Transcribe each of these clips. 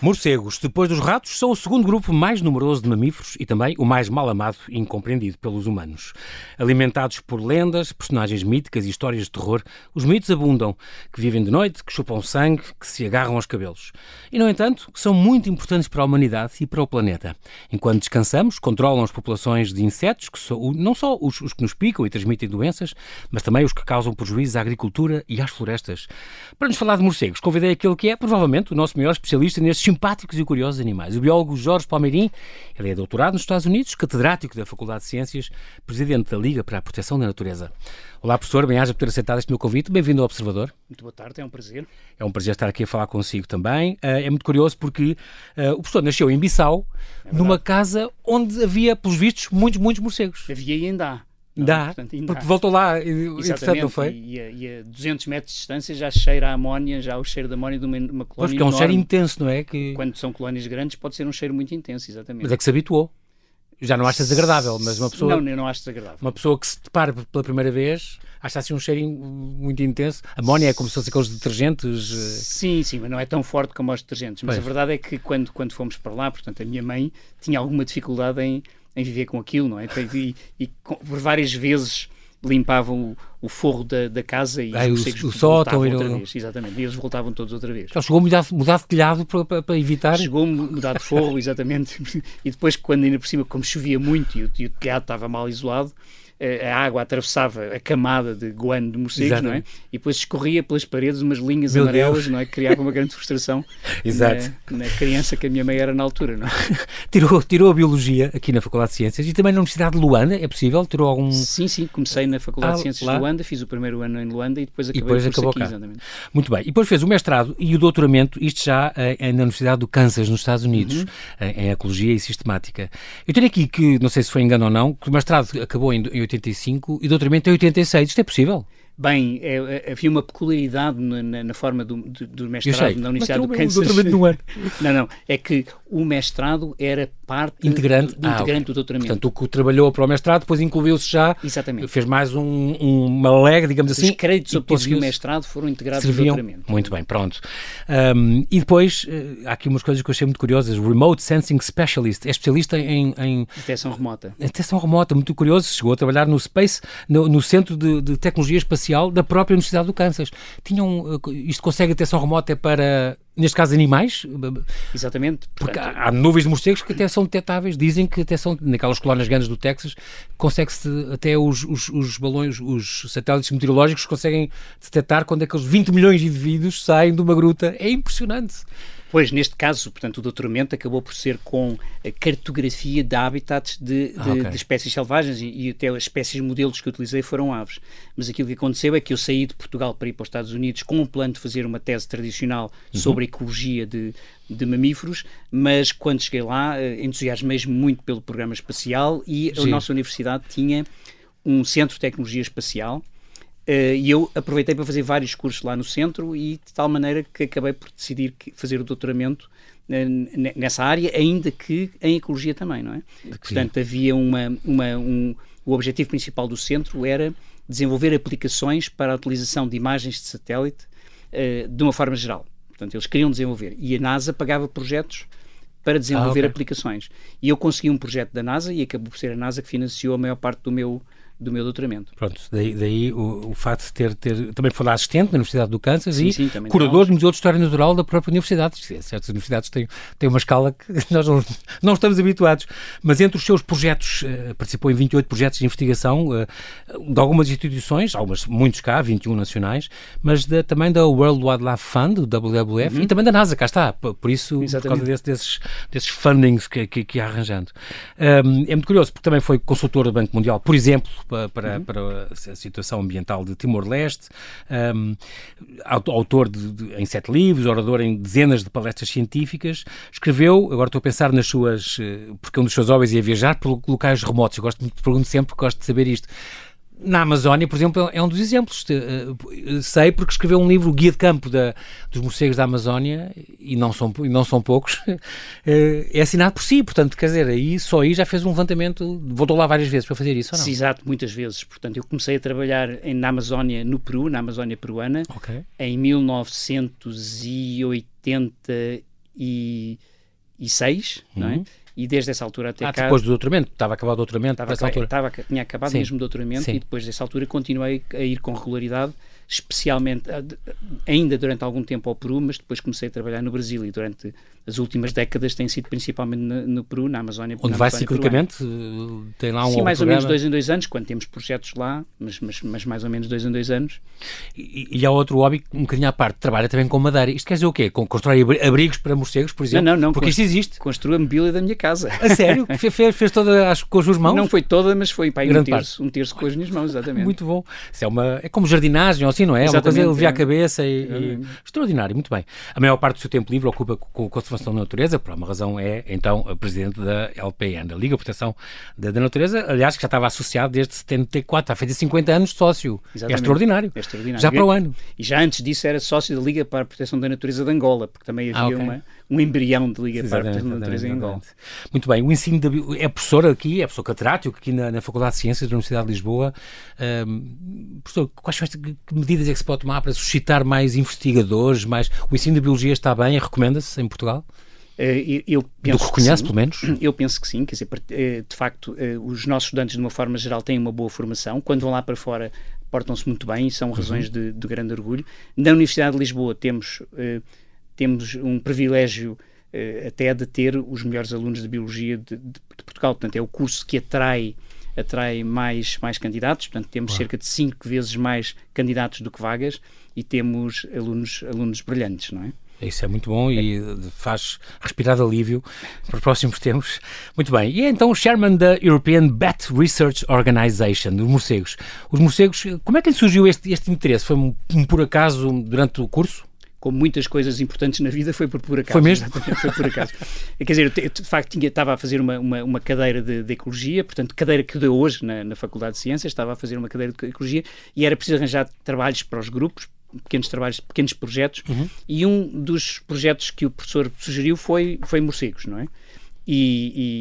Morcegos, depois dos ratos, são o segundo grupo mais numeroso de mamíferos e também o mais mal amado e incompreendido pelos humanos. Alimentados por lendas, personagens míticas e histórias de terror, os mitos abundam, que vivem de noite, que chupam sangue, que se agarram aos cabelos. E, no entanto, são muito importantes para a humanidade e para o planeta. Enquanto descansamos, controlam as populações de insetos, que são não só os, os que nos picam e transmitem doenças, mas também os que causam prejuízos à agricultura e às florestas. Para nos falar de morcegos, convidei aquele que é, provavelmente, o nosso maior especialista nestes simpáticos e curiosos animais. O biólogo Jorge Palmeirim, ele é doutorado nos Estados Unidos, catedrático da Faculdade de Ciências, presidente da Liga para a Proteção da Natureza. Olá, professor, bem-aja por ter aceitado este meu convite. Bem-vindo ao Observador. Muito boa tarde, é um prazer. É um prazer estar aqui a falar consigo também. Uh, é muito curioso porque uh, o professor nasceu em Bissau, é numa casa onde havia, pelos vistos, muitos, muitos morcegos. Havia e ainda há. Dá, Portanto, porque voltou lá, Exatamente, não foi? E, a, e a 200 metros de distância já cheira a amónia, já o cheiro da amónia de uma, uma colónia Pois, porque é um enorme. cheiro intenso, não é? Que... Quando são colónias grandes pode ser um cheiro muito intenso, exatamente. Mas é que se habituou. Já não acha desagradável, mas uma pessoa... Não, eu não acho desagradável. Uma pessoa que se depara pela primeira vez acha assim um cheiro muito intenso. Amónia é como se fossem aqueles detergentes... eh, Sim, sim, mas não é tão forte como os detergentes. Mas Pois. a verdade é que quando, quando fomos para lá, portanto, a minha mãe tinha alguma dificuldade em, em viver com aquilo, não é? E, e por várias vezes limpavam o, o forro da, da casa e Ah, e o- os morcegos o sótão voltavam outra não- vez. Exatamente, e eles voltavam todos outra vez. Ele chegou a mudar, mudar de telhado para, para, para evitar... Chegou a mudar de forro, exatamente. E depois, quando ainda por cima, como chovia muito e o, e o telhado estava mal isolado, a água atravessava a camada de guano de morcegos, não é? E depois escorria pelas paredes umas linhas Meu amarelas, Deus. não é? Que criava uma grande frustração Exato. Na, na criança que a minha mãe era na altura, não é? Tirou, tirou a Biologia aqui na Faculdade de Ciências e também na Universidade de Luanda, é possível? Tirou algum... Sim, sim, comecei na Faculdade Ah, de Ciências lá. de Luanda, fiz o primeiro ano em Luanda e depois acabei depois o curso acabou aqui, cá. exatamente. Muito bem. E depois fez o mestrado e o doutoramento, isto já eh, na Universidade do Kansas, nos Estados Unidos, Uhum. em, em Ecologia e Sistemática. Eu tenho aqui que, não sei se foi engano ou não, que o mestrado acabou em, em 85 e doutoramento em 86. Isto é possível? Bem, é- é- havia uma peculiaridade na, na- na forma do, do, do mestrado na Mas Universidade do Kansas. doutoramento no ano. Não, não. É que o mestrado era parte Integrante? do, do Ah, integrante ok. do doutoramento. Portanto, o que trabalhou para o mestrado, depois incluiu-se já, Exatamente. fez mais um, um- uma leg, digamos assim. Os créditos obtidos conseguiu-se- mestrado foram integrados no doutoramento. Muito bem, pronto. Um, e depois, eh, há aqui umas coisas que eu achei muito curiosas. Remote Sensing Specialist, é especialista em- em Detecção remota. Atenção remota, muito curioso, chegou a trabalhar no Space, no, no Centro de, de Tecnologia Espacial da própria Universidade do Kansas. Tinham, eh, isto consegue atenção remota para, neste caso, animais? Exatamente. Porque Portanto, há, há nuvens de morcegos que até são detetáveis, dizem que até são, naquelas colónias grandes do Texas, consegue-se, até os, os, os balões, os satélites meteorológicos conseguem detectar quando aqueles 20 milhões de indivíduos saem de uma gruta. É impressionante. Pois, neste caso, portanto, o doutoramento acabou por ser com a cartografia de habitats de, de- Ah, ok. de espécies selvagens e, e até as espécies modelos que utilizei foram aves. Mas aquilo que aconteceu é que eu saí de Portugal para ir para os Estados Unidos com um plano de fazer uma tese tradicional Uhum. sobre a ecologia de, de mamíferos, mas quando cheguei lá eh, entusiasmei-me muito pelo programa espacial e a Sim. nossa universidade tinha um centro de tecnologia espacial e eu aproveitei para fazer vários cursos lá no centro e de tal maneira que acabei por decidir fazer o doutoramento eh, nessa área, ainda que em ecologia também, não é? Portanto, havia uma, uma- um, o objetivo principal do centro era desenvolver aplicações para a utilização de imagens de satélite eh, de uma forma geral. Portanto, eles queriam desenvolver e a NASA pagava projetos para desenvolver Ah, ok. aplicações. E eu consegui um projeto da NASA e acabou por ser a NASA que financiou a maior parte do meu, do meu doutoramento. Pronto, daí, daí o, o facto de ter, ter também foi lá assistente na Universidade do Kansas Sim, e sim, curador do Museu de História Natural da própria universidade. Certas universidades têm, têm uma escala que nós não, não estamos habituados. Mas entre os seus projetos, eh, participou em 28 projetos de investigação eh, de algumas instituições, algumas, muitos cá, 21 nacionais, mas da- também da World Wildlife Fund, o WWF, e também da NASA, cá está. Por, por isso, por Uhum. Exatamente. causa desse- desses, desses fundings que, que, que ia arranjando. Um, é muito curioso, porque também foi consultor do Banco Mundial, por exemplo, pa- para, para a situação ambiental de Timor-Leste, um, auto- autor de, de- em sete livros, orador em dezenas de palestras científicas, escreveu, agora estou a pensar nas suas, eh, porque um dos seus hobbies é viajar por locais remotos, eu gosto, pergunto sempre, gosto de saber isto. Na Amazónia, por exemplo, é um dos exemplos. Te- eh, Sei porque escreveu um livro, o Guia de Campo da, dos Morcegos da Amazónia, e não são, e não são poucos, eh, é assinado por si. Portanto, quer dizer, aí, só aí já fez um levantamento, voltou lá várias vezes para fazer isso, ou não? Sim, exato, muitas vezes. Portanto, eu comecei a trabalhar em, na Amazónia, no Peru, na Amazónia peruana, Ok. em 1980 2006, uhum. não é? E desde essa altura até ah, cá... depois do doutoramento? Estava acabado o doutoramento? Estava, essa altura. Estava, tinha acabado Sim. mesmo o doutoramento Sim. e depois dessa altura continuei a ir com regularidade especialmente ainda durante algum tempo ao Peru, mas depois comecei a trabalhar no Brasil e durante as últimas décadas tem sido principalmente no, no Peru, na Amazónia. Onde na vai ciclicamente? Peruana. Tem lá um Sim, mais programa. ou menos dois em dois anos, quando temos projetos lá, mas, mas, mas mais ou menos dois em dois anos. E, e há outro hobby, um bocadinho à parte, trabalha também com madeira. Isto quer dizer o quê? Com constrói abrigos para morcegos, por exemplo? Não, não, não. Porque isto existe. Construiu a mobília da minha casa. A sério? fez, fez toda as, com as suas mãos? Não foi toda, mas foi para aí um terço, um terço com as minhas mãos, exatamente. Muito bom. Isso é, uma, é como jardinagem, ou assim, não é? Exatamente, uma coisa é. à cabeça e, e, Extraordinário, muito bem. A maior parte do seu tempo livre ocupa com a conservação da natureza, por uma razão é, então, a presidente da LPN, da Liga de Proteção da, da, Natureza, aliás, que já estava associado desde 74, está feito 50 anos de sócio. Exatamente. É extraordinário. é extraordinário. Já para o ano. E já antes disso era sócio da Liga para a Proteção da Natureza de Angola, porque também havia ah, okay. uma, um embrião de Liga a Proteção da Natureza em Angola. Muito bem, o ensino da, é professor aqui, é professor catedrático aqui na, na Faculdade de Ciências da Universidade de Lisboa. Um, professor, quais que medidas é que se pode tomar para suscitar mais investigadores, mais... O ensino da Biologia está bem, recomenda-se em Portugal? Eh, eu penso Do que reconhece, pelo menos? Eu penso que sim, quer dizer, eh, de facto, eh, os nossos estudantes, de uma forma geral, têm uma boa formação. Quando vão lá para fora, portam-se muito bem e são razões uhum. de, de, grande orgulho. Na Universidade de Lisboa temos, temos um privilégio até de ter os melhores alunos de Biologia de, de, de Portugal. Portanto, é o curso que atrai atrai mais, mais candidatos, portanto temos claro. cerca de cinco vezes mais candidatos do que vagas e temos alunos, alunos brilhantes, não é? Isso é muito bom e faz respirar de alívio para os próximos tempos. Muito bem. E é então o chairman da European Bat Research Organization, dos morcegos. Os morcegos, como é que lhe surgiu este, este interesse? Foi um, um por acaso durante o curso? Como muitas coisas importantes na vida, foi por pura acaso. Foi mesmo? foi por acaso. Quer dizer, eu, de facto tinha, estava a fazer uma, uma, uma cadeira de, de, ecologia, portanto, cadeira que deu hoje na, na Faculdade de Ciências, estava a fazer uma cadeira de ecologia e era preciso arranjar trabalhos para os grupos, pequenos trabalhos, pequenos projetos, uhum. e um dos projetos que o professor sugeriu foi, foi morcegos, não é? E,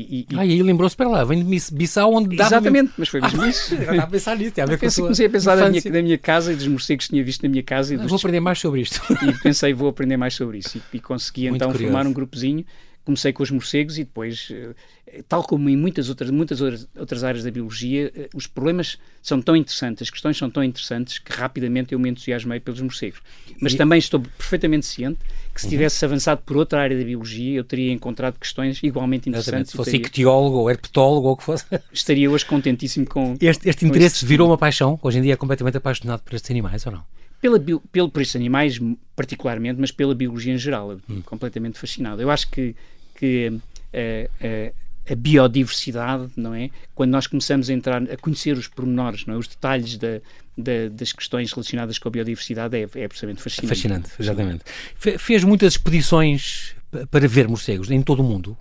e, e, ah, e aí lembrou-se para lá, vem de Bissau onde dava... Exatamente, mas foi mesmo ah, isso. Estava a pensar nisso, tem a ver com a Comecei a pensar da minha, da minha, casa e dos morcegos que tinha visto na minha casa. E dos... Vou aprender mais sobre isto. E pensei, vou aprender mais sobre isso. E, e consegui Muito então curioso. formar um grupozinho comecei com os morcegos e depois, eh, tal como em muitas outras, muitas outras áreas da biologia, eh, os problemas são tão interessantes, as questões são tão interessantes que rapidamente eu me entusiasmei pelos morcegos. Mas e... também estou perfeitamente ciente que se uhum. tivesse uhum. avançado por outra área da biologia, eu teria encontrado questões igualmente interessantes. Se fosse teria... ictiólogo ou herpetólogo ou o que fosse. Estaria hoje contentíssimo com. Este, este com interesse virou uma paixão? Hoje em dia é completamente apaixonado por estes animais ou não? Pela pelo, por estes animais, particularmente, mas pela biologia em geral. Hum. Completamente fascinado. Eu acho que que a, a, a, biodiversidade, não é? Quando nós começamos a entrar, a conhecer os pormenores, não é? os detalhes da, da, das questões relacionadas com a biodiversidade, é, é absolutamente fascinante. Fascinante, exatamente. Fez muitas expedições para ver morcegos em todo o mundo?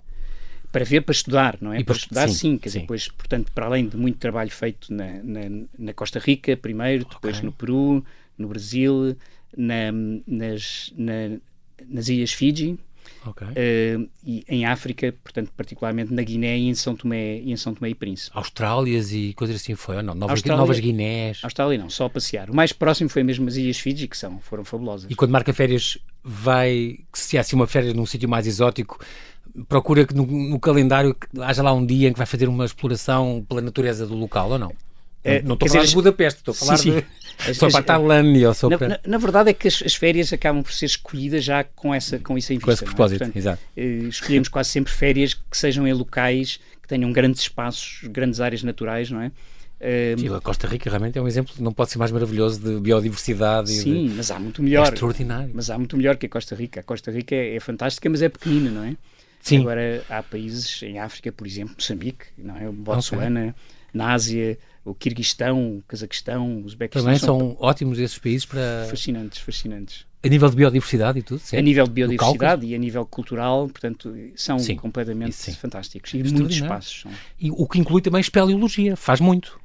para ver, para estudar, não é? E para, para estudar, sim, sim quer dizer, depois, portanto, para além de muito trabalho feito na, na, na Costa Rica, primeiro, depois okay. no Peru, no Brasil, na, nas, na, nas Ilhas Fiji, Okay. Uh, e em África, portanto, particularmente na Guiné e em São Tomé e, em São Tomé e Príncipe. Austrálias e coisas assim foi ou não? Novas, Austrália, Novas Guinés? Austrália não, só a passear. O mais próximo foi mesmo as Ilhas Fiji, que são, foram fabulosas. E quando marca férias, vai, se há assim uma férias num sítio mais exótico, procura que no, no, calendário haja lá um dia em que vai fazer uma exploração pela natureza do local ou não? É, não estou a falar dizer, de Budapeste, estou a falar sim, sim. de só para a Tailândia ou só na, para... na, na, verdade é que as, as, férias acabam por ser escolhidas já com, essa, com isso em vista. Com esse é? propósito, é? Portanto, exato. Eh, escolhemos quase sempre férias que sejam em locais que tenham grandes espaços, grandes áreas naturais, não é? Sim, a Costa Rica realmente é um exemplo, não pode ser mais maravilhoso de biodiversidade. Sim, de... mas há muito melhor. É extraordinário. Mas há muito melhor que a Costa Rica. A Costa Rica é, é fantástica, mas é pequenina, não é? Sim. Agora há países em África, por exemplo, Moçambique, não é? Botsuana, okay. na Ásia, o Quirguistão, o Cazaquistão, o Uzbequistão. Também são, são ótimos esses países para. Fascinantes, fascinantes. A nível de biodiversidade e tudo? Certo? A nível de biodiversidade e a nível cultural, portanto, são sim, completamente sim. fantásticos. E muitos espaços. São. E o que inclui também espeleologia, faz muito.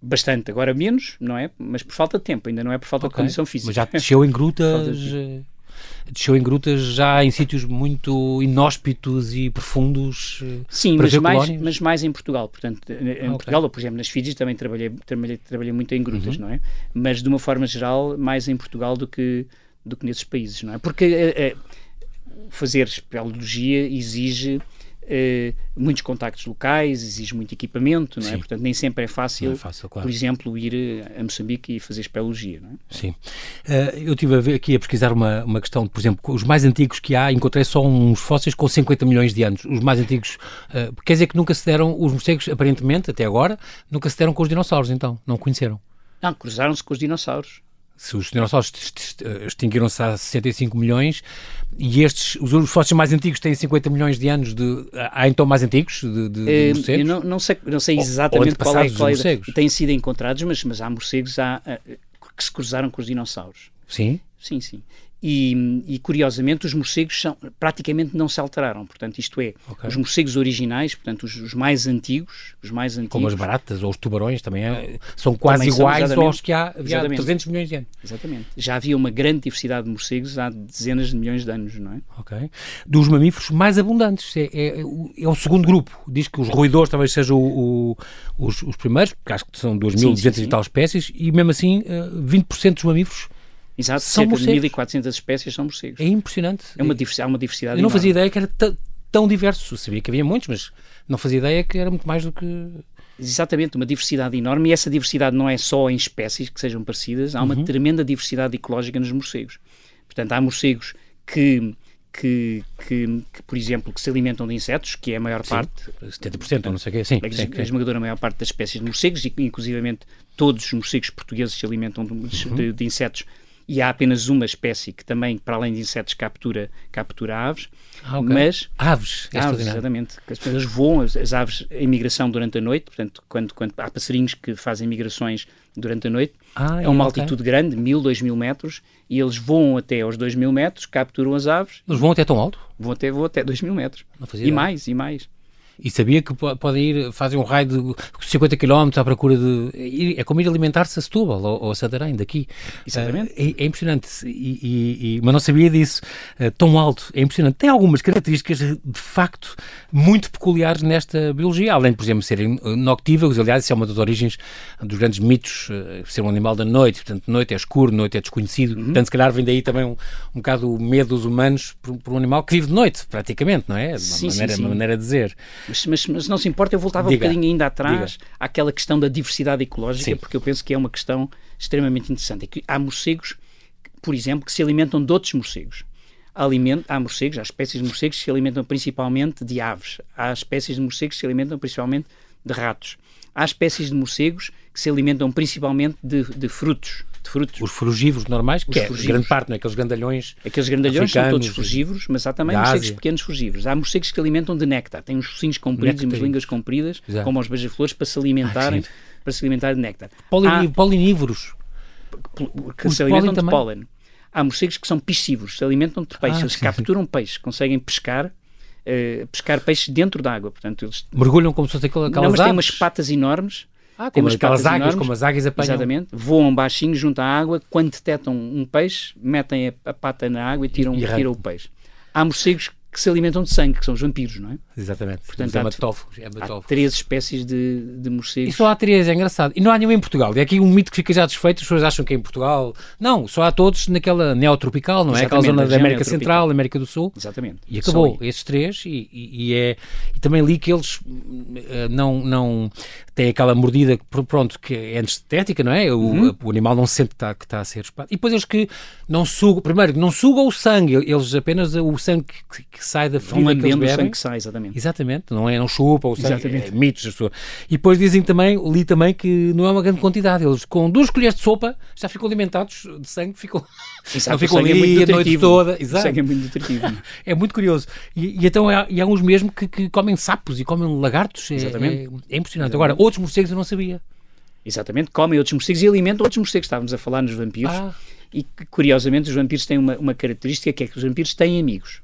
Bastante, agora menos, não é? Mas por falta de tempo, ainda não é por falta okay. de condição física. Mas já desceu em grutas desceu em grutas já em sítios muito inóspitos e profundos. Eh, Sim, mas mais, mas mais em Portugal. Portanto, em okay. Portugal, ou por exemplo nas Fiji, também trabalhei, trabalhei, trabalhei muito em grutas, uhum. não é? Mas de uma forma geral, mais em Portugal do que, do que nesses países, não é? Porque é, fazer espeleologia exige Uh, muitos contactos locais, exige muito equipamento, não é? Portanto, nem sempre é fácil, é fácil claro. por exemplo, ir a Moçambique e fazer espeleologia, não é? Sim. Uh, eu estive a ver aqui a pesquisar uma, uma questão, por exemplo, os mais antigos que há, encontrei só uns fósseis com 50 milhões de anos. Os mais antigos, uh, quer dizer que nunca se deram, os morcegos, aparentemente, até agora, nunca se deram com os dinossauros, então, não conheceram? Não, cruzaram-se com os dinossauros se os dinossauros extinguiram-se há 65 milhões e estes, os fósseis mais antigos têm 50 milhões de anos de... Há então mais antigos de, de, de morcegos? Eu não, não, sei, não sei exatamente ou, qual é, qual é Têm sido encontrados, mas, mas há morcegos há, que se cruzaram com os dinossauros. Sim? Sim, sim. E, e, curiosamente os morcegos são, praticamente não se alteraram. Portanto, isto é, okay. os morcegos originais, portanto, os, os, mais antigos, os mais antigos. Como as baratas ou os tubarões também é, são quase também iguais são, aos que há, havia há 300 milhões de anos. Exatamente. Já havia uma grande diversidade de morcegos há dezenas de milhões de anos, não é? Ok. Dos mamíferos mais abundantes. É, é, é o segundo grupo. Diz que os roedores talvez sejam o, o, os, os, primeiros, porque acho que são 2.200 e tal espécies, e mesmo assim 20% eh, dos mamíferos Exato, são cerca morcegos. de 1.400 espécies são morcegos. É impressionante. É uma diversidade, uma diversidade Eu não fazia ideia que era tão diverso. Eu sabia que havia muitos, mas não fazia ideia que era muito mais do que... Exatamente, uma diversidade enorme e essa diversidade não é só em espécies que sejam parecidas, há uma uhum. tremenda diversidade ecológica nos morcegos. Portanto, há morcegos que que, que, que, por exemplo, que se alimentam de insetos, que é a maior sim, parte. 70%, ou não sei o quê, sim. A, sim, a esmagadora maior parte das espécies de morcegos, e inclusivamente todos os morcegos portugueses se alimentam de, uhum. de, de insetos e há apenas uma espécie que também, para além de insetos, captura, captura aves. Ah, okay. Mas aves, é aves exatamente. As pessoas voam, as, as, aves em migração durante a noite, portanto, quando, quando há passarinhos que fazem migrações durante a noite, ah, é uma okay. altitude grande, mil, dois mil metros, e eles voam até aos dois mil metros, capturam as aves. Eles voam até tão alto? Vão até, voam até dois mil metros. e ideia. mais, e mais e sabia que podem ir, fazem um raio de 50 km à procura de. É como ir alimentar-se a Setúbal ou, ou a Santarém, daqui. Exatamente. Uh, é, é, impressionante, e, e, mas não sabia disso. Uh, tão alto, é impressionante. Tem algumas características de facto muito peculiares nesta biologia, além de, por exemplo, serem noctívagos. Aliás, isso é uma das origens dos grandes mitos, uh, ser um animal da noite. Portanto, noite é escuro, noite é desconhecido. Uhum. Portanto, se calhar vem daí também um, um bocado o medo dos humanos por, por, um animal que vive de noite, praticamente, não é? De uma, sim, maneira, sim, sim. uma maneira de dizer. Mas, mas, mas, não se importa, eu voltava Diga. um bocadinho ainda atrás Diga. àquela questão da diversidade ecológica, Sim. porque eu penso que é uma questão extremamente interessante. É que há morcegos, por exemplo, que se alimentam de outros morcegos. Há morcegos, há espécies de morcegos que se alimentam principalmente de aves. Há espécies de morcegos que se alimentam principalmente de ratos. Há espécies de morcegos que se alimentam principalmente de, de frutos de frutos. Os frugívoros normais, que é grande parte, não é? aqueles grandalhões. Aqueles grandalhões são todos frugívoros, mas há também morcegos pequenos frugívoros. Há morcegos que alimentam de néctar, têm uns focinhos compridos e umas línguas compridas, Exato. como os beija-flores, para se alimentarem, ah, para se alimentar de néctar. Há, polinívoros. Que os se alimentam de pólen. Há morcegos que são piscívoros, se alimentam de peixe, ah, eles sim, capturam sim. peixe, conseguem pescar Uh, pescar peixes dentro da água. Portanto, eles... Mergulham como se fossem aquelas Não, mas têm umas patas enormes ah, como aquelas águias, como as águias apanham. Exatamente. Voam baixinho junto à água, quando detectam um peixe, metem a, a pata na água e tiram, e tiram o peixe. Há morcegos que se alimentam de sangue, que são os vampiros, não é? Exatamente. Portanto, é há, é há três espécies de, de morcegos. E só há três, é engraçado. E não há nenhum em Portugal. E é aqui um mito que fica já desfeito, as pessoas acham que é em Portugal. Não, só há todos naquela neotropical, não é? Aquela zona da América Central, América do Sul. Exatamente. E acabou. Esses três, e, e, e, é... E também li que eles uh, não, não têm aquela mordida, pronto, que é antiestética, não é? O, uhum. o animal não sente que está, que está a ser espado. E depois eles que não sugam, primeiro, não sugam o sangue, eles apenas o sangue que, que sai da ferida que eles bebem. o sangue que sai, exatamente. Exatamente, não é, não chupa, o sangue, é, mitos das pessoas. E depois dizem também, li também que não é uma grande quantidade, eles com duas colheres de sopa já ficam alimentados de sangue, ficam, Exato, não ficam é ali é a noite toda. Exato. O sangue é muito nutritivo. é muito curioso. E, e então há, e há uns mesmo que, que, comem sapos e comem lagartos, é, exatamente. é, é impressionante. Exatamente. Agora, outros morcegos eu não sabia. Exatamente, comem outros morcegos e alimentam outros morcegos. Estávamos a falar nos vampiros. Ah. E curiosamente os vampiros têm uma, uma característica que é que os vampiros têm amigos.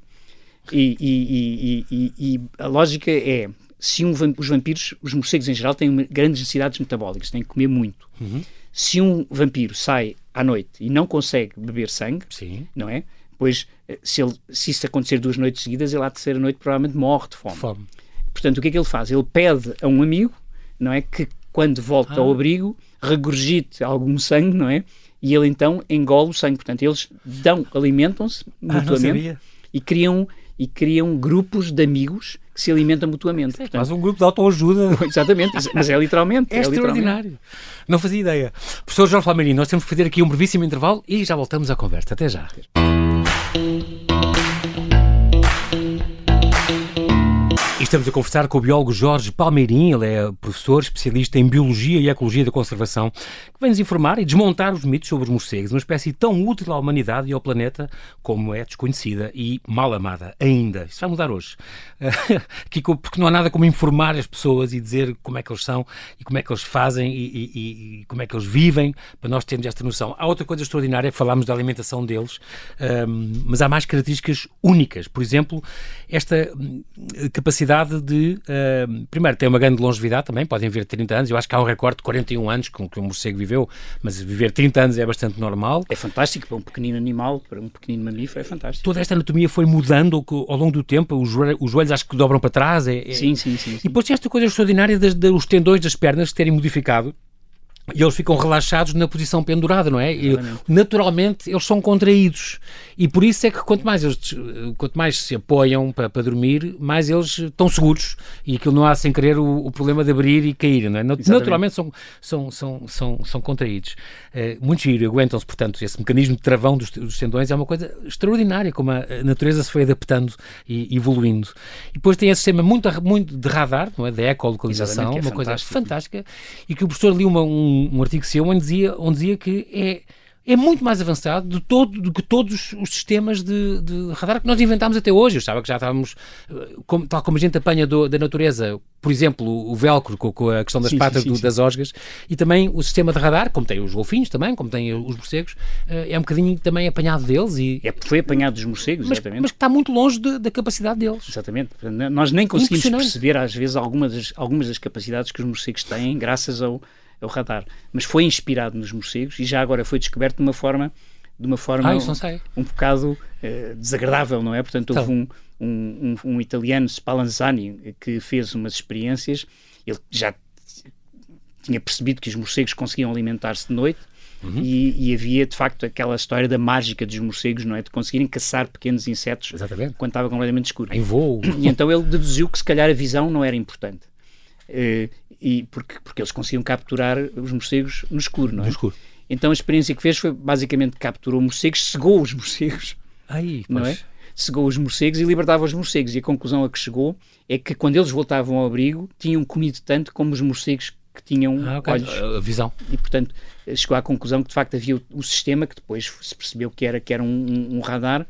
E, e, e, e a lógica é: se um, os vampiros, os morcegos em geral, têm grandes necessidades metabólicas, têm que comer muito. Uhum. Se um vampiro sai à noite e não consegue beber sangue, Sim. não é? Pois, eh, se, ele, se isso acontecer duas noites seguidas, ele à terceira noite provavelmente morre de fome. fome. Portanto, o que é que ele faz? Ele pede a um amigo, não é? Que quando volta ah. ao abrigo, regurgite algum sangue, não é? E ele então engole o sangue. Portanto, eles dão, alimentam-se ah, mutuamente e criam e criam grupos de amigos que se alimentam mutuamente. Portanto, Mas um grupo de autoajuda. Exatamente, mas é literalmente. É, é extraordinário. Literalmente. Não fazia ideia. Professor Jorge Palmeirinho, nós temos que fazer aqui um brevíssimo intervalo e já voltamos à conversa. Até já. Estamos a conversar com o biólogo Jorge Palmeirim, ele é professor especialista em Biologia e Ecologia da Conservação, que vem nos informar e desmontar os mitos sobre os morcegos, uma espécie tão útil à humanidade e ao planeta como é desconhecida e mal amada ainda. Isso vai mudar hoje. porque não há nada como informar as pessoas e dizer como é que eles são e como é que eles fazem e, e, e como é que eles vivem, para nós termos esta noção. Há outra coisa extraordinária, falámos da alimentação deles, um, mas há mais características únicas. Por exemplo, esta hum, capacidade de. Uh, primeiro, tem uma grande longevidade também, podem viver 30 anos. Eu acho que há um recorde de 41 anos com que o morcego viveu, mas viver 30 anos é bastante normal. É fantástico para um pequenino animal, para um pequenino mamífero, é fantástico. Toda esta anatomia foi mudando ao longo do tempo, os, joelhos, os joelhos acho que dobram para trás. É, é... Sim, sim, sim, sim. E depois tem esta coisa extraordinária dos tendões das pernas terem modificado e eles ficam relaxados na posição pendurada, não é? E, naturalmente, eles são contraídos. E por isso é que quanto mais, eles, quanto mais se apoiam para, para dormir, mais eles estão seguros. E aquilo não há, sem querer, o, o problema de abrir e cair, não é? Exatamente. Naturalmente são, são, são, são, são contraídos. É, muito giro, aguentam-se, portanto, esse mecanismo de travão dos, dos, tendões é uma coisa extraordinária, como a natureza se foi adaptando e evoluindo. E depois tem esse sistema muito, muito de radar, não é? De ecolocalização, é uma coisa fantástica. E que o professor li uma, um um, artigo seu onde dizia, onde dizia que é é muito mais avançado de todo, do que todos os sistemas de, de, radar que nós inventámos até hoje. Eu estava que já estávamos, eh, como, tal como a gente apanha do, da natureza, por exemplo, o velcro com, com a questão das sim, patas sim, do, sim. das osgas, e também o sistema de radar, como tem os golfinhos também, como tem os morcegos, eh, é um bocadinho também apanhado deles. E, é, foi apanhado dos morcegos, mas, exatamente. Mas que está muito longe de, da capacidade deles. Exatamente. Nós nem conseguimos perceber, às vezes, algumas das, algumas das capacidades que os morcegos têm, graças ao é o radar. Mas foi inspirado nos morcegos e já agora foi descoberto de uma forma de uma forma ah, um, um, bocado uh, desagradável, não é? Portanto, houve então. um, um, um, um, italiano, Spallanzani, que fez umas experiências, ele já tinha percebido que os morcegos conseguiam alimentar-se de noite uhum. e, e, havia, de facto, aquela história da mágica dos morcegos, não é? De conseguirem caçar pequenos insetos Exatamente. quando estava completamente escuro. Em voo. E então ele deduziu que se calhar a visão não era importante. Uh, e porque, porque eles conseguiam capturar os morcegos no escuro, não é? No escuro. Então a experiência que fez foi basicamente capturou morcegos, cegou os morcegos, Ai, não é? Cegou os morcegos e libertava os morcegos. E a conclusão a que chegou é que quando eles voltavam ao abrigo tinham comido tanto como os morcegos que tinham ah, okay. olhos. A visão. E portanto chegou à conclusão que de facto havia o, o sistema que depois se percebeu que era, que era um, um radar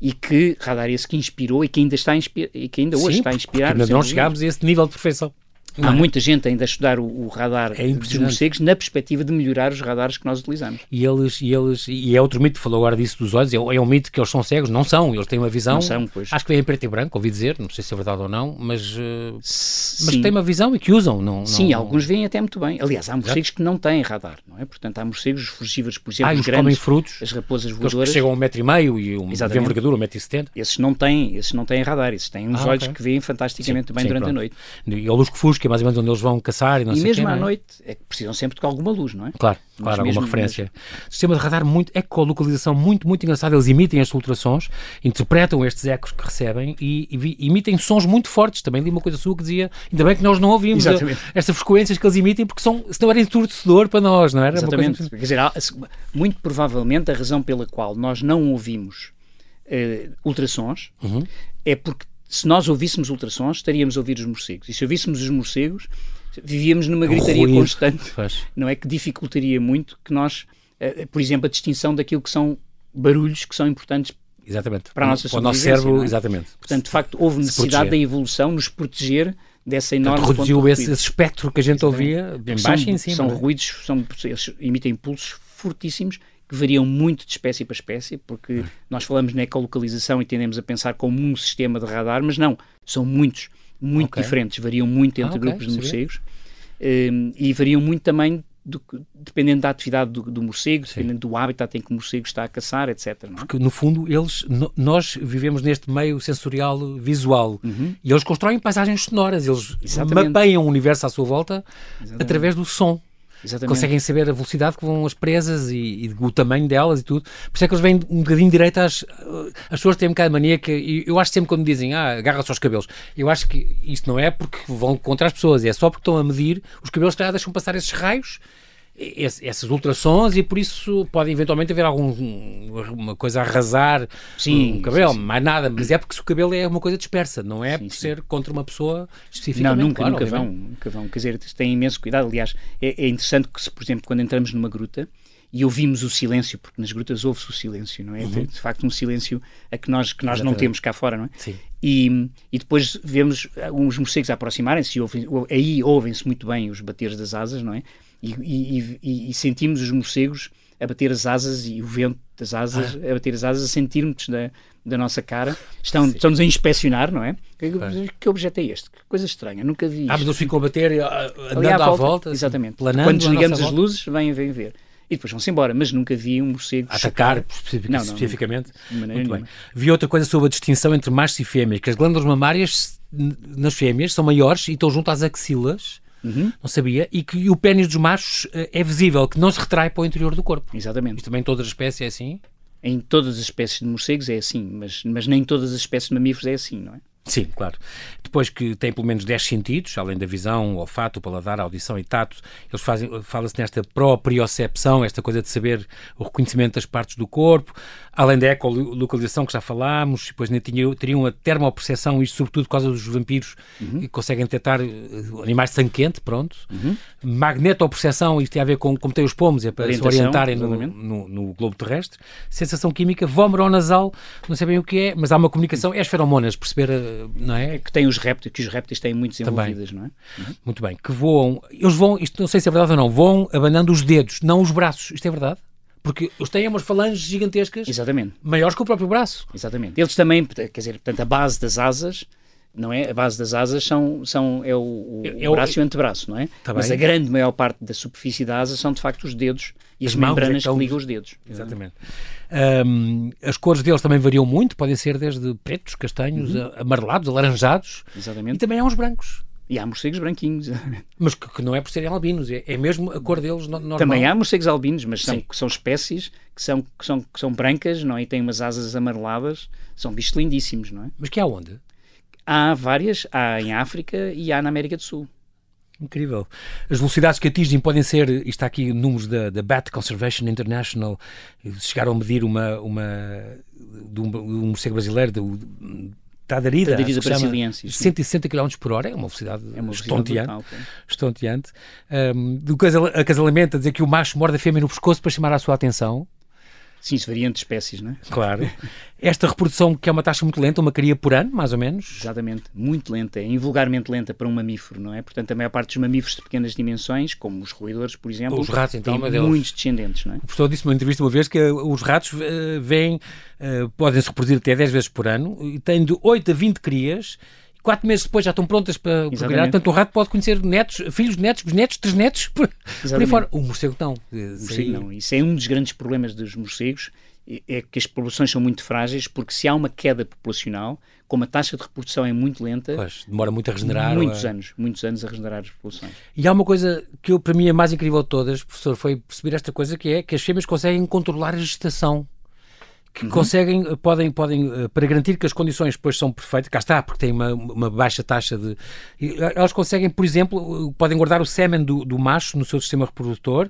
e que radar esse que inspirou e que ainda está e que ainda hoje Sim, está a inspirar. Ainda não chegámos a esse nível de perfeição. Há é? muita gente ainda a estudar o, o radar é dos morcegos na perspectiva de melhorar os radares que nós utilizamos. E eles, e eles, e é outro mito, falou agora disso dos olhos, é, é um mito que eles são cegos, não são, eles têm uma visão. Não são, pois. Acho que vem em preto e branco, ouvi dizer, não sei se é verdade ou não, mas, uh, mas têm uma visão e que usam. Não, não Sim, não... alguns veem até muito bem. Aliás, há morcegos Exato. que não têm radar, não é? Portanto, há morcegos frugívoros, por exemplo, ah, os grandes, comem frutos, as raposas voadoras. Que chegam a um metro e meio e um, de envergadura, um metro e setenta. Esses não têm, esses não têm radar, esses têm uns ah, olhos okay. que veem fantasticamente sim, bem sim, durante pronto. a noite. E ao luz que que é mais ou menos onde eles vão caçar e não e sei mesmo quê, à é? noite é que precisam sempre de alguma luz, não é? Claro, Mas claro, alguma referência. Mesmo... Sistema de radar muito, ecolocalização muito, muito engraçado. Eles emitem as ultrassons, interpretam estes ecos que recebem e, e, emitem sons muito fortes. Também li uma coisa sua que dizia, ainda bem que nós não ouvimos a, estas frequências que eles emitem porque são, senão era enturdecedor para nós, não era? Exatamente. Coisa... Quer dizer, muito provavelmente a razão pela qual nós não ouvimos uh, ultrassons uhum. é porque se nós ouvíssemos ultrassons, estaríamos a ouvir os morcegos. E se ouvíssemos os morcegos, vivíamos numa gritaria Ruído. constante, Faz. não é? Que dificultaria muito que nós, uh, por exemplo, a distinção daquilo que são barulhos que são importantes exatamente. para a nossa para o nosso cérebro, é? exatamente. Portanto, de facto, houve necessidade da evolução nos proteger dessa enorme Portanto, reduziu esse, esse, espectro que a gente ouvia bem baixo são, em cima. São é? ruídos, são, eles emitem impulsos fortíssimos que variam muito de espécie para espécie, porque é. nós falamos na ecolocalização e tendemos a pensar como um sistema de radar, mas não, são muitos, muito okay. diferentes, variam muito entre ah, okay. grupos de morcegos um, e variam muito também do, dependendo da atividade do, do morcego, Sim. dependendo do hábitat em que o morcego está a caçar, etc. Não é? Porque, no fundo, eles, no, nós vivemos neste meio sensorial visual uhum. e eles constroem paisagens sonoras, eles Exatamente. mapeiam o universo à sua volta Exatamente. através do som. Exatamente. conseguem saber a velocidade que vão as presas e, e, o tamanho delas e tudo. Por isso é que eles vêm um bocadinho direito às. As pessoas têm um bocado de mania que. e Eu acho sempre quando me dizem, ah, agarra-se aos cabelos. Eu acho que isto não é porque vão contra as pessoas, é só porque estão a medir os cabelos que já deixam passar esses raios essas ultrassons e por isso pode eventualmente haver alguma coisa a arrasar sim, o cabelo, sim, sim. mais nada, mas é porque o cabelo é uma coisa dispersa, não é sim, por ser contra uma pessoa especificamente. Não, nunca, claro, nunca vão, nunca vão, quer dizer, têm imenso cuidado, aliás, é, é interessante que se, por exemplo, quando entramos numa gruta e ouvimos o silêncio, porque nas grutas ouve-se o silêncio, não é? Uhum. De facto, um silêncio a que nós, que nós não temos cá fora, não é? Sim. E, e depois vemos uns morcegos aproximarem-se, e aí ouvem-se muito bem os bateres das asas, não é? E, e, e, e sentimos os morcegos a bater as asas e o vento das asas ah. a bater as asas, a sentirmos da, da nossa cara. Estão, estão-nos a inspecionar, não é? Que, que, objeto é este? Que coisa estranha, nunca vi isto. Ah, mas eles ficam a bater ah, andando à, à volta, volta assim, exatamente. Quando desligamos as luzes, vêm, vêm ver. E depois vão-se embora, mas nunca vi um morcego atacar especific, não, especificamente. Não, Muito bem. Vi outra coisa sobre a distinção entre machos e fêmeas, que as glândulas mamárias nas fêmeas são maiores e estão junto às axilas Uhum. Não sabia. E que o pênis dos machos uh, é visível, que não se retrai para o interior do corpo. Exatamente. Isto também em todas as espécies é assim? Em todas as espécies de morcegos é assim, mas, mas nem todas as espécies de mamíferos é assim, não é? Sim, claro. Depois que tem pelo menos 10 sentidos, além da visão, olfato, o paladar, audição e tato, eles fazem, fala-se nesta propriocepção, esta coisa de saber o reconhecimento das partes do corpo, além da ecolocalização que já falámos, depois tinha, teriam a termopercepção, isto sobretudo por causa dos vampiros, uhum. que conseguem detectar eh, animais de sangue quente, pronto. Uhum. Magnetopercepção, isto tem a ver com como tem os pomos, é para se orientarem no, no, no, globo terrestre. Sensação química, vômero nasal, não sei bem o que é, mas há uma comunicação, é as feromonas, perceber, eh, não é? é que tem os répteis, que os répteis têm muito desenvolvidas, Também. não é? Uhum. Muito bem, que voam, eles vão, isto não sei se é verdade ou não, voam abanando os dedos, não os braços, isto é verdade? Porque eles têm umas falanges gigantescas Exatamente. maiores que o próprio braço. Exatamente. Eles também, quer dizer, portanto, a base das asas não é? A base das asas são, são, é o, o é, braço e o antebraço, não é? Tá Mas a grande maior parte da superfície da asa são de facto os dedos e as, as membranas é que, que, ligam os dedos. Exatamente. Um, as cores deles também variam muito, podem ser desde pretos, castanhos, uhum. amarelados, alaranjados. Exatamente. E também há uns brancos. E há morcegos branquinhos. Mas que, que, não é por serem albinos, é, é mesmo a cor deles normal. Também há morcegos albinos, mas são, são espécies que são, que, são, que são brancas, não é? E têm umas asas amareladas, são bichos lindíssimos, não é? Mas que há onde? Há várias, há em África e há na América do Sul. Incrível. As velocidades que atingem podem ser, está aqui números da, da Bat Conservation International, chegaram a medir uma, uma de um, um morcego brasileiro, Tadarida, Tadarida brasiliense. 160 km por hora, é uma velocidade, é uma estonteante. Brutal, estonteante. Um, do acasalamento, a dizer que o macho morde a fêmea no pescoço para chamar a sua atenção. Sim, isso varia entre espécies, não é? Claro. Esta reprodução, que é uma taxa muito lenta, uma cria por ano, mais ou menos? Exatamente, muito lenta, é invulgarmente lenta para um mamífero, não é? Portanto, a maior parte dos mamíferos de pequenas dimensões, como os roedores, por exemplo, os ratos, então, têm muitos descendentes, não é? O professor disse numa entrevista uma vez que os ratos uh, vêm, uh, podem se reproduzir até 10 vezes por ano, e de 8 a 20 crias, quatro meses depois já estão prontas para procriar. Portanto, o rato pode conhecer netos, filhos, netos, bisnetos, três netos, por, por aí fora. O morcego não. O morcego não. Isso é um dos grandes problemas dos morcegos, é que as populações são muito frágeis, porque se há uma queda populacional, como a taxa de reprodução é muito lenta, pois, demora muito a regenerar. Muitos anos, muitos anos a regenerar as populações. E há uma coisa que eu, para mim é mais incrível de todas, professor, foi perceber esta coisa que é que as fêmeas conseguem controlar a gestação que uhum. conseguem, podem, podem, eh, para garantir que as condições depois são perfeitas, cá está, porque tem uma, uma baixa taxa de. Elas conseguem, por exemplo, eh, podem guardar o sêmen do, do macho no seu sistema reprodutor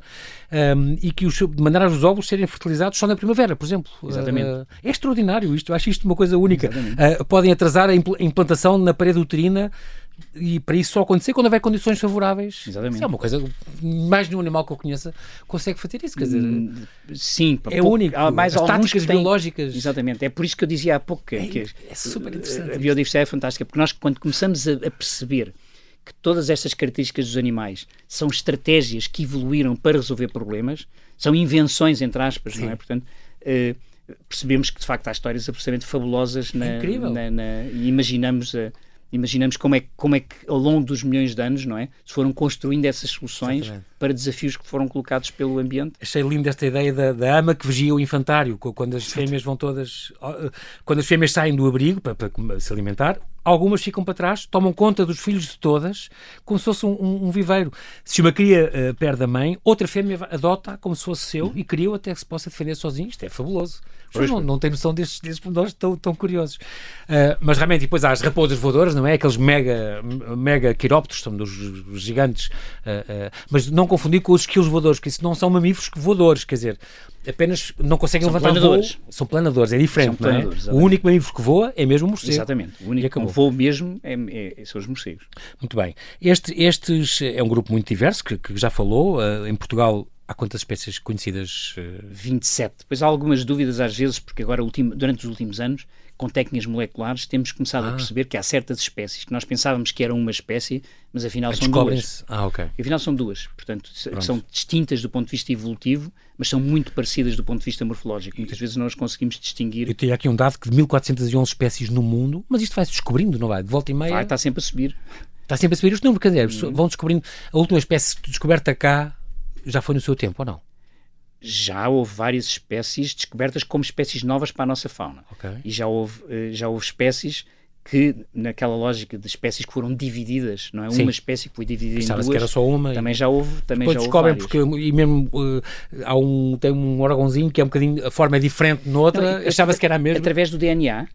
um, ehm, e que os, de maneira os óvulos serem fertilizados só na primavera, por exemplo. Exatamente. Uh, é extraordinário isto, acho isto uma coisa única. Uh, podem atrasar a implantação na parede uterina e para isso só acontecer quando houver condições favoráveis. Exatamente. Isso é uma coisa, mais nenhum animal que eu conheça consegue fazer isso, quer dizer... Sim. É pouco, único. Há mais As táticas têm, biológicas... Exatamente. É por isso que eu dizia há pouco que, é, que é super interessante. A biodiversidade é fantástica, porque nós quando começamos a, a perceber que todas estas características dos animais são estratégias que evoluíram para resolver problemas, são invenções, entre aspas, Sim. não é? Portanto... Uh, percebemos que de facto há histórias absolutamente fabulosas na, é na, na, e imaginamos a, imaginamos como é, como é que ao longo dos milhões de anos, não é? Se foram construindo essas soluções Exatamente. Para desafios que foram colocados pelo ambiente. Achei linda esta ideia da, da, ama que vigia o infantário, quando as fêmeas vão todas. Quando as fêmeas saem do abrigo para, para se alimentar, algumas ficam para trás, tomam conta dos filhos de todas, como se fosse um, um, um viveiro. Se uma cria uh, perde a mãe, outra fêmea adota como se fosse seu uhum. e cria até que se possa defender sozinho. Isto é fabuloso. Pois não, não tem noção destes, destes pormenores tão, tão curiosos. Uh, mas realmente, depois há as raposas voadoras, não é? Aqueles mega, mega quirópteros, são dos gigantes. Uh, mas não confundir com os esquilos voadores, que isso não são mamíferos voadores, quer dizer, apenas não conseguem são levantar planadores. voo. São planadores, é diferente, não é? O único mamífero que voa é mesmo o morcego. Exatamente. O único que voa mesmo é, é, são os morcegos. Muito bem. Este, estes é um grupo muito diverso, que, que já falou. Uh, em Portugal há quantas espécies conhecidas? Uh... 27. Depois há algumas dúvidas às vezes, porque agora, durante os últimos anos, com técnicas moleculares, temos começado ah. a perceber que há certas espécies que nós pensávamos que eram uma espécie, mas afinal são duas. Ah, ok. Afinal são duas, portanto, Pronto. são distintas do ponto de vista evolutivo, mas são muito parecidas do ponto de vista morfológico. Muitas vezes nós conseguimos distinguir. Eu tenho aqui um dado que de 1411 espécies no mundo, mas isto vai-se descobrindo, não vai? De volta e meia. Vai, está sempre a subir. Está sempre a subir os números, quer dizer, uhum. vão descobrindo. A última espécie descoberta cá já foi no seu tempo, ou não? Já houve várias espécies descobertas como espécies novas para a nossa fauna. Okay. E já houve, eh, já houve espécies que, naquela lógica de espécies que foram divididas, não é? Sim. Uma espécie que foi dividida em duas. que era só uma. Também já houve, também Depois já descobrem porque, e mesmo uh, há um, tem um órgãozinho que é um bocadinho, a forma é diferente noutra, achava-se que era a mesma. Através do DNA,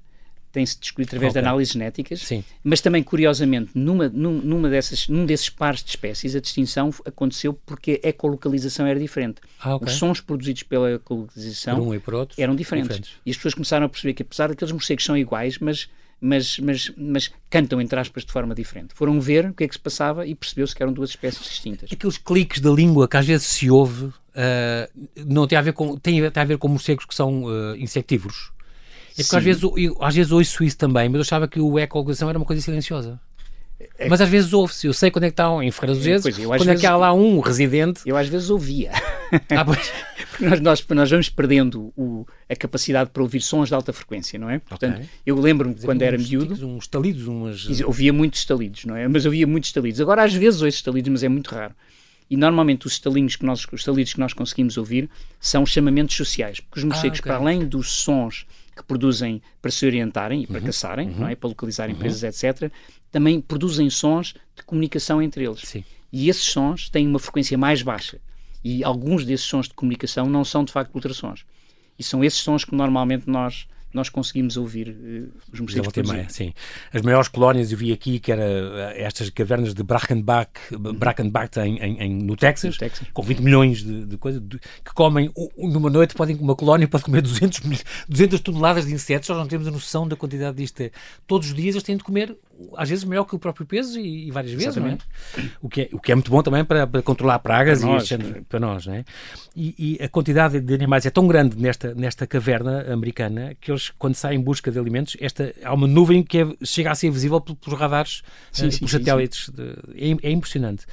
tem-se descobrido através okay. de análises genéticas, Sim. mas também, curiosamente, numa, numa dessas, num desses pares de espécies, a distinção aconteceu porque a ecolocalização era diferente. Ah, okay. Os sons produzidos pela ecolocalização um eram diferentes. diferentes. E as pessoas começaram a perceber que, apesar daqueles morcegos são iguais, mas mas, mas, mas cantam, entre aspas, de forma diferente. Foram ver o que é que se passava e percebeu-se que eram duas espécies distintas. Aqueles cliques da língua que às vezes se ouve uh, não tem a ver com, tem, tem a ver com morcegos que são uh, insectívoros? É porque às vezes, eu, às vezes ouço isso também, mas eu achava que o eco-localização era uma coisa silenciosa. É... Mas às vezes ouve-se, eu sei quando é que está um, em Ferreira dos Vezes, quando vezes, é que há lá um residente. Eu às vezes ouvia. Ah, pois. Nós, nós, nós vamos perdendo o, a capacidade para ouvir sons de alta frequência, não é? Portanto, okay. eu lembro-me quando era miúdo. Uns estalidos, umas. Ouvia muitos estalidos, não é? Mas ouvia muitos estalidos. Agora às vezes ouço estalidos, mas é muito raro. E normalmente os estalinhos que nós, os estalidos que nós conseguimos ouvir são chamamentos sociais, porque os morcegos, ah, okay. para além dos sons que produzem para se orientarem e para uhum, caçarem, uhum. não é? para localizarem uhum. presas, etc., também produzem sons de comunicação entre eles. Sim. E esses sons têm uma frequência mais baixa. E alguns desses sons de comunicação não são de facto ultrassons. E são esses sons que normalmente nós nós conseguimos ouvir uh, os morcegos meia, sim. As maiores colónias eu vi aqui, que era eh, estas cavernas de Brackenbach, uhum. Brackenbach em, em, no, Texas, no Texas, com 20 milhões de, de coisas, que comem, numa noite, podem, uma colónia pode comer 200, 200 toneladas de insetos, nós não temos a noção da quantidade disto. Todos os dias eles têm de comer às vezes maior que o próprio peso e, e várias vezes, Exatamente. não é? O que é, o que é muito bom também para, para controlar pragas para nós, e para nós, não é? E, e, a quantidade de animais é tão grande nesta, nesta caverna americana que eles, quando saem em busca de alimentos, esta, há uma nuvem que é, chega a ser visível pelos radares, sim, uh, sim, pelos sim, satélites. De, é, é impressionante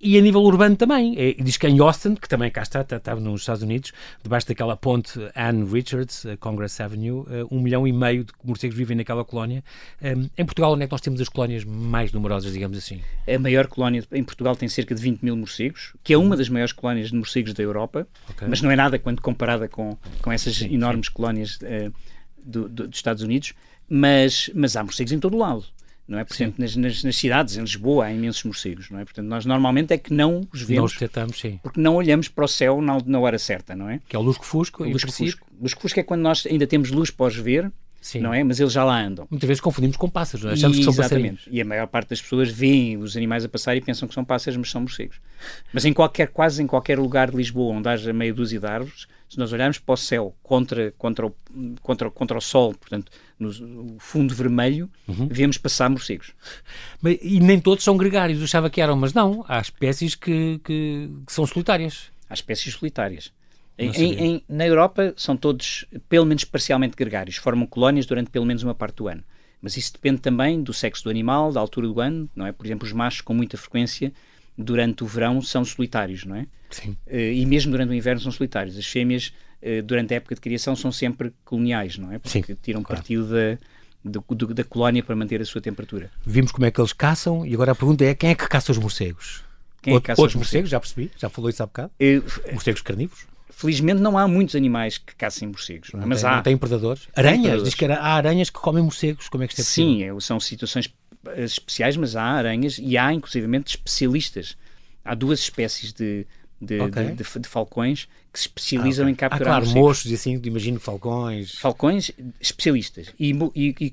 e a nível urbano também. É, diz que em Austin, que também cá está, estava tá, nos Estados Unidos, debaixo daquela ponte Anne Richards, Congress Avenue, eh, um milhão e meio de morcegos vivem naquela colónia. Em Portugal, onde é que nós temos as colónias mais numerosas, digamos assim? A maior colónia em Portugal tem cerca de 20 mil morcegos, que é uma das maiores colónias de morcegos da Europa, okay. mas não é nada quando comparada com, com essas sim, enormes sim. colónias uh, do, do, dos Estados Unidos. Mas, mas há morcegos em todo o lado não é? Por exemplo, nas, nas, nas, cidades, em Lisboa, há imensos morcegos, não é? Portanto, nós normalmente é que não os vemos. Não os detectamos, sim. Porque não olhamos para o céu na, na hora certa, não é? Que é o lusco-fusco, o lusco-fusco. Lusco-fusco é quando nós ainda temos luz para os ver, Sim. não é? Mas eles já lá andam. Muitas vezes confundimos com pássaros, não é? achamos e, que são Exatamente. E a maior parte das pessoas veem os animais a passar e pensam que são pássaros, mas são morcegos. Mas em qualquer, quase em qualquer lugar de Lisboa onde haja meia dúzia de árvores, se nós olharmos para o céu contra, contra, o, contra, contra o sol, portanto, no fundo vermelho, uhum. vemos passar morcegos. Mas, e nem todos são gregários, eu achava que eram, mas não, há espécies que, que, que são solitárias. Há espécies solitárias. Em, em, na Europa são todos, pelo menos parcialmente gregários, formam colónias durante pelo menos uma parte do ano. Mas isso depende também do sexo do animal, da altura do ano, não é? Por exemplo, os machos com muita frequência durante o verão são solitários, não é? Sim. Uh, e mesmo durante o inverno são solitários. As fêmeas, uh, durante a época de criação, são sempre coloniais, não é? Porque Sim, tiram claro. partido da, da, da colónia para manter a sua temperatura. Vimos como é que eles caçam e agora a pergunta é quem é que caça os morcegos? Quem é que caça Outros os morcegos, já percebi, já falou isso há bocado. Eh, Morcegos carnívoros. Felizmente não há muitos animais que caçem morcegos, não mas tem, há. não tem predadores. Aranhas, predadores. diz que há aranhas que comem morcegos. Como é que isto é possível? Sim, é- são situações eh, especiais, mas há aranhas e há inclusivamente especialistas. Há duas espécies de, de, Ok. de- de- de falcões que se especializam Ah, em ok. capturar Ah, claro, morcegos. mochos e assim, imagino falcões, Falcões especialistas e, e, e,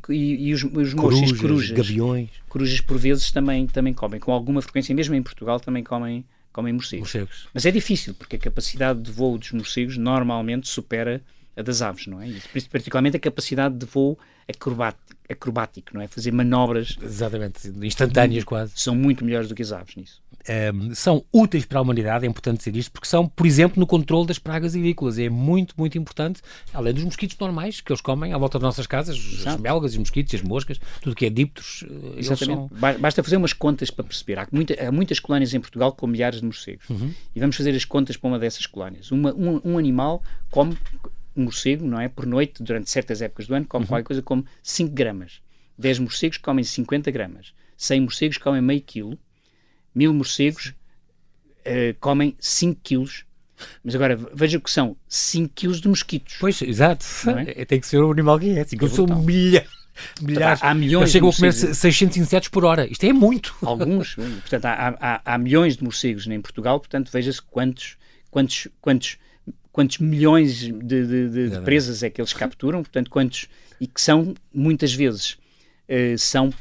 e- os, os mochos, corujas, as corujas, gaviões, corujas por vezes também, também comem, com alguma frequência, mesmo em Portugal também comem, comem morcegos. morcegos. Mas é difícil, porque a capacidade de voo dos morcegos normalmente supera a das aves, não é? E, particularmente a capacidade de voo acrobático, acrobático, não é? Fazer manobras Exatamente, instantâneas quase. são muito melhores do que as aves nisso. Um, são úteis para a humanidade, é importante dizer isto, porque são, por exemplo, no controle das pragas agrícolas. É muito, muito importante, além dos mosquitos normais que eles comem à volta das nossas casas, as Exato. melgas, os mosquitos, as moscas, tudo que é dípteros, eh, eles Exatamente. são... Ba- Basta fazer umas contas para perceber. Há, muita- há muitas colónias em Portugal com milhares de morcegos. Uhum. E vamos fazer as contas para uma dessas colónias. Uma- um, um animal come um morcego, não é? Por noite, durante certas épocas do ano, Uhum. come qualquer coisa como 5 gramas. 10 morcegos comem 50 gramas. 100 morcegos comem meio quilo. Mil morcegos eh, comem 5 quilos. Mas agora, veja o que são 5 quilos de mosquitos. Pois, exato. É? É, Tem que ser o animal que é. Assim, que eu sou brutal. milha, milhares. Há milhões Eles chegam a comer morcegos. 600 insetos por hora. Isto é muito. Alguns, portanto, há, há- há milhões de morcegos em Portugal, portanto, veja-se quantos, quantos, quantos, quantos milhões de, de- de- de presas é que eles capturam, portanto, quantos, e que são, muitas vezes, eh, são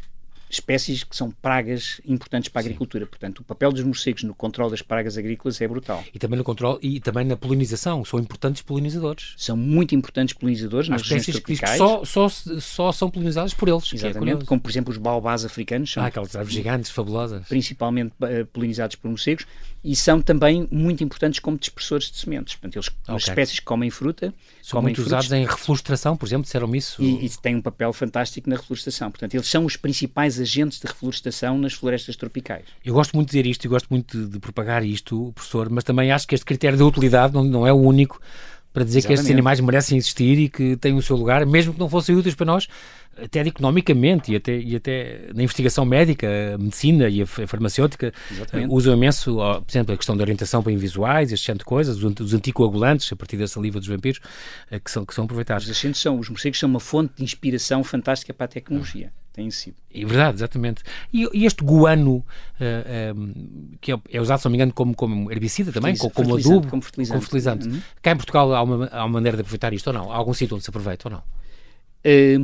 espécies que são pragas importantes para a agricultura. Portanto, o papel dos morcegos no controle das pragas agrícolas é brutal. E também no controle e também na polinização. São importantes polinizadores. São muito importantes polinizadores Há nas espécies que que só, só, só são polinizadas por eles. é Exatamente, curioso. como por exemplo os baobás africanos, são Ah, aquelas árvores gigantes, fabulosas. principalmente eh, polinizados por morcegos, e são também muito importantes como dispersores de sementes. Portanto, eles, as Ok. espécies que comem fruta, São comem muito frutos usados em reflorestação, por exemplo, disseram-me isso. e, e têm um papel fantástico na reflorestação. Portanto, eles são os principais agentes de reflorestação nas florestas tropicais. Eu gosto muito de dizer isto e gosto muito de, de propagar isto, professor, mas também acho que este critério de utilidade não, não é o único para dizer que estes Exatamente. animais merecem existir e que têm o seu lugar, mesmo que não fossem úteis para nós, até economicamente e até, e até na investigação médica, a medicina e a fa- farmacêutica Exatamente. eh, usam imenso, por exemplo, a questão da orientação para invisuais, este género de coisas, os, ant- os anticoagulantes, a partir da saliva dos vampiros, eh, que são, que são Os aproveitados. agentes são, os morcegos são uma fonte de inspiração fantástica para a tecnologia. Têm sido. É verdade, exatamente. E, e este guano, eh, eh, que é, é usado, se não me engano, como, como herbicida também, como, como adubo, como fertilizante. fertilizante. Uhum. Cá em Portugal há uma, há uma maneira de aproveitar isto ou não? Há algum sítio onde se aproveita ou não? Eh,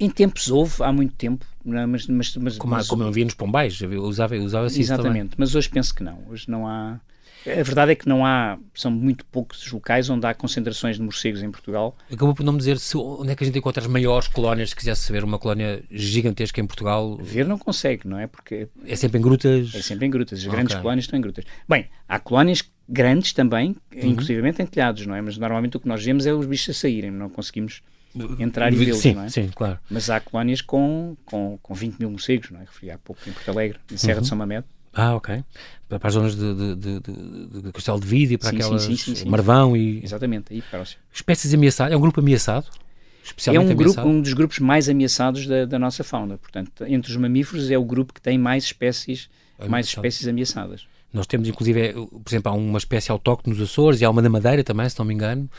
em tempos houve, há muito tempo, é? mas, mas, mas, Como, mas- como eu via nos Pombais, eu usava, usava assim também. Exatamente, mas hoje penso que não. Hoje não há. A verdade é que não há, são muito poucos os locais onde há concentrações de morcegos em Portugal. Acabou por não me dizer se, onde é que a gente encontra as maiores colónias, se quisesse saber uma colónia gigantesca em Portugal, Ver não consegue, não é? Porque é sempre em grutas. é sempre em grutas. As grandes Ok. colónias estão em grutas. Bem, há colónias grandes também, Uhum. inclusivamente em telhados, não é? Mas normalmente o que nós vemos é os bichos a saírem, não conseguimos entrar e vê-los, não é? sim, claro. Mas há colónias com, com, com 20 mil morcegos, não é? Referi há pouco em Porto Alegre, em Uhum. Serra de São Mamed. Ah, ok. Para para as zonas de, de, de, de- de Castelo de Vídeo, para Sim, aquelas sim, sim, sim. Marvão e Exatamente, aí espécies ameaçadas. É um grupo ameaçado? É um, grupo, um dos grupos mais ameaçados da, da nossa fauna. Portanto, entre os mamíferos é o grupo que tem mais espécies, mais espécies ameaçadas. Nós temos, inclusive, é, por exemplo, há uma espécie autóctone nos Açores e há uma na Madeira também, se não me engano.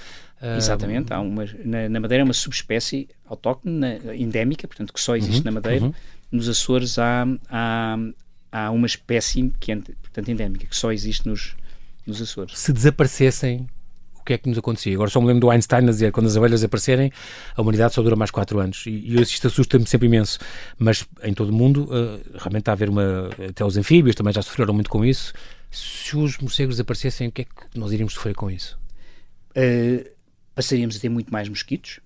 Ah, Exatamente. Há uma, na, na Madeira é uma subespécie autóctone, endémica, portanto, que só existe na Madeira. uhum. Nos Açores há, há, há uma espécie que é, portanto, endémica, que só existe nos, nos Açores. Se desaparecessem, o que é que nos acontecia? Agora só me lembro do Einstein a dizer quando as abelhas aparecerem, a humanidade só dura mais 4 anos. E, e isto assusta-me sempre imenso. Mas em todo o mundo, ah, realmente está a haver uma. Até os anfíbios também já sofreram muito com isso. Se os morcegos desaparecessem, o que é que nós iríamos sofrer com isso? Uh, passaríamos a ter muito mais mosquitos,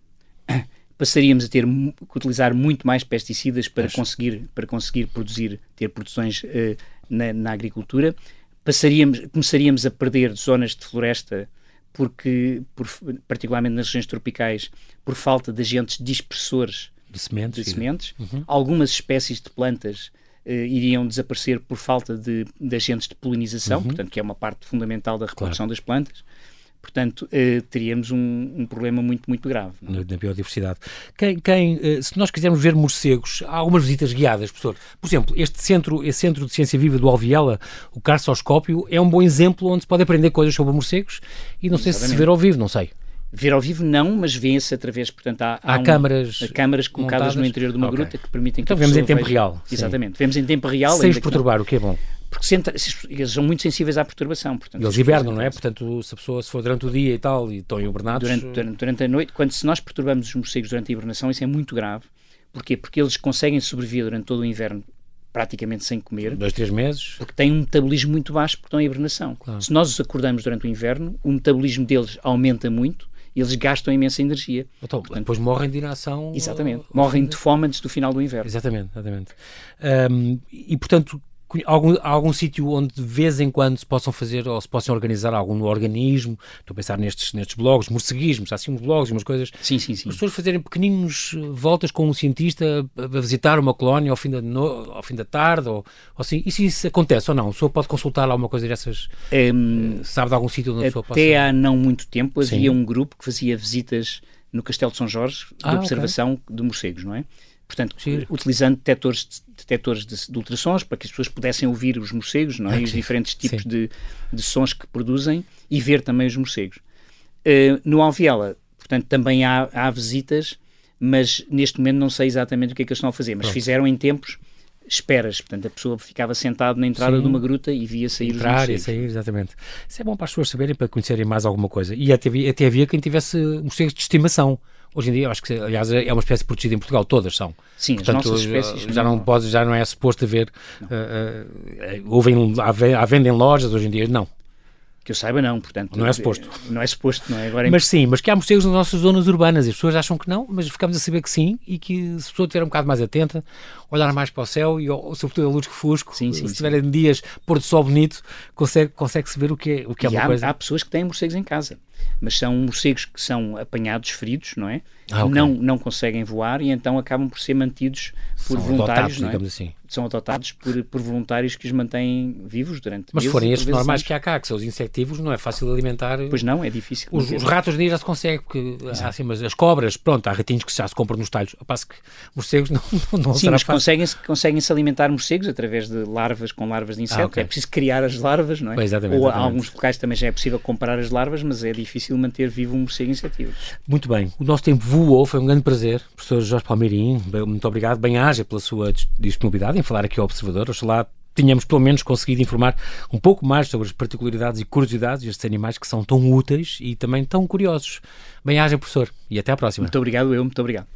passaríamos a ter que utilizar muito mais pesticidas para Pois. conseguir para conseguir produzir ter produções uh, na, na agricultura, passaríamos começaríamos a perder zonas de floresta porque por, particularmente nas regiões tropicais por falta de agentes dispersores De sementes? de sementes. Uhum. Algumas espécies de plantas eh, iriam desaparecer por falta de, de agentes de polinização, Uhum. portanto, que é uma parte fundamental da reprodução das plantas. Portanto, eh, teríamos um, um, problema muito, muito grave. Na, na, biodiversidade. Quem, quem eh, se nós quisermos ver morcegos, há algumas visitas guiadas, professor. Por exemplo, este centro, esse centro de ciência viva do Alviela, o Carçoscópio, é um bom exemplo onde se pode aprender coisas sobre morcegos e não sei Exatamente. se se ver ao vivo, não sei. Ver ao vivo não, mas vê-se através, portanto, há, há, há um, câmaras, câmaras colocadas montadas. no interior de uma okay. gruta que permitem então que vemos em tempo veja. real. Exatamente, sim. vemos em tempo real. Sem os perturbar, não... o que é bom porque eles são muito sensíveis à perturbação. Portanto, eles hibernam, não é? Portanto, se a pessoa se for durante o dia e tal e estão hibernados... Durante, durante, durante a noite, quando se nós perturbamos os morcegos durante a hibernação, isso é muito grave. Porquê? Porque eles conseguem sobreviver durante todo o inverno praticamente sem comer. Dois, três meses. Porque têm um metabolismo muito baixo porque estão em hibernação. Claro. Se nós os acordamos durante o inverno, o metabolismo deles aumenta muito e eles gastam imensa energia. Então, Portanto, depois morrem de inação. Exatamente. Morrem de fome antes do final do inverno. Exatamente, exatamente. E, portanto, algum, algum sítio onde de vez em quando se possam fazer ou se possam organizar algum organismo, estou a pensar nestes, nestes blogs, morceguismos, há assim uns blogs e umas coisas, sim, sim, sim. as pessoas fazerem pequeninos eh, voltas com um cientista a visitar uma colónia ao fim da, no, ao fim da tarde, ou, ou assim, e se isso acontece ou não? A pessoa pode consultar alguma coisa dessas, um, eh, sabe de algum sítio onde a pessoa possa... Até há não muito tempo havia sim. um grupo que fazia visitas no Castelo de São Jorge de ah, observação okay. de morcegos, não é? Portanto, Sim. utilizando detectores, detectores de, de, ultrassons para que as pessoas pudessem ouvir os morcegos não é? e os diferentes tipos de, de, sons que produzem e ver também os morcegos. Uh, no Alviela, portanto, também há, há, visitas, mas neste momento não sei exatamente o que é que eles estão a fazer, mas Pronto. fizeram em tempos esperas. Portanto, a pessoa ficava sentada na entrada Sim. de uma gruta e via sair Entrar os morcegos. e sair, exatamente. Isso é bom para as pessoas saberem, para conhecerem mais alguma coisa. E até havia, até havia quem tivesse morcegos de estimação. Hoje em dia, acho que, aliás, é uma espécie protegida em Portugal, todas são. Sim, Portanto, as nossas espécies. Já não, pode, já não é suposto haver. Uh, uh, houve à venda em lojas, hoje em dia, não. Que eu saiba, não, portanto. Não é suposto. Não é suposto, não é? Agora é mas sim, mas que há morcegos nas nossas zonas urbanas e as pessoas acham que não, mas ficamos a saber que sim e que se a pessoa estiver um bocado mais atenta, olhar mais para o céu e sobretudo a luz que fusco, sim, sim, se estiverem dias pôr de sol bonito, consegue-se consegue -se ver o que é, o que é uma há, coisa. Há pessoas que têm morcegos em casa mas são morcegos que são apanhados feridos, não é? Ah, okay. não, não conseguem voar e então acabam por ser mantidos por são voluntários, adotados, não é? assim. São adotados por, por voluntários que os mantêm vivos durante Mas se forem estes normais que há cá, que são os insectivos, não é fácil alimentar. Pois não, é difícil. Os, os ratos nem já se consegue, porque há assim, mas as cobras, pronto, há ratinhos que já se compram nos talhos. Eu passo que morcegos não, não Sim, mas conseguem-se conseguem -se alimentar morcegos através de larvas com larvas de inseto. Ah, okay. É preciso criar as larvas, não é? Pois, exatamente, Ou exatamente. alguns locais também já é possível comprar as larvas, mas é difícil manter vivo um morcego iniciativo. Muito bem, o nosso tempo voou, foi um grande prazer. Professor Jorge Palmeirim, muito obrigado. Bem-haja pela sua disponibilidade em falar aqui ao Observador. Oxalá tínhamos pelo menos conseguido informar um pouco mais sobre as particularidades e curiosidades destes animais que são tão úteis e também tão curiosos. Bem-haja, professor, e até à próxima. Muito obrigado, eu, muito obrigado.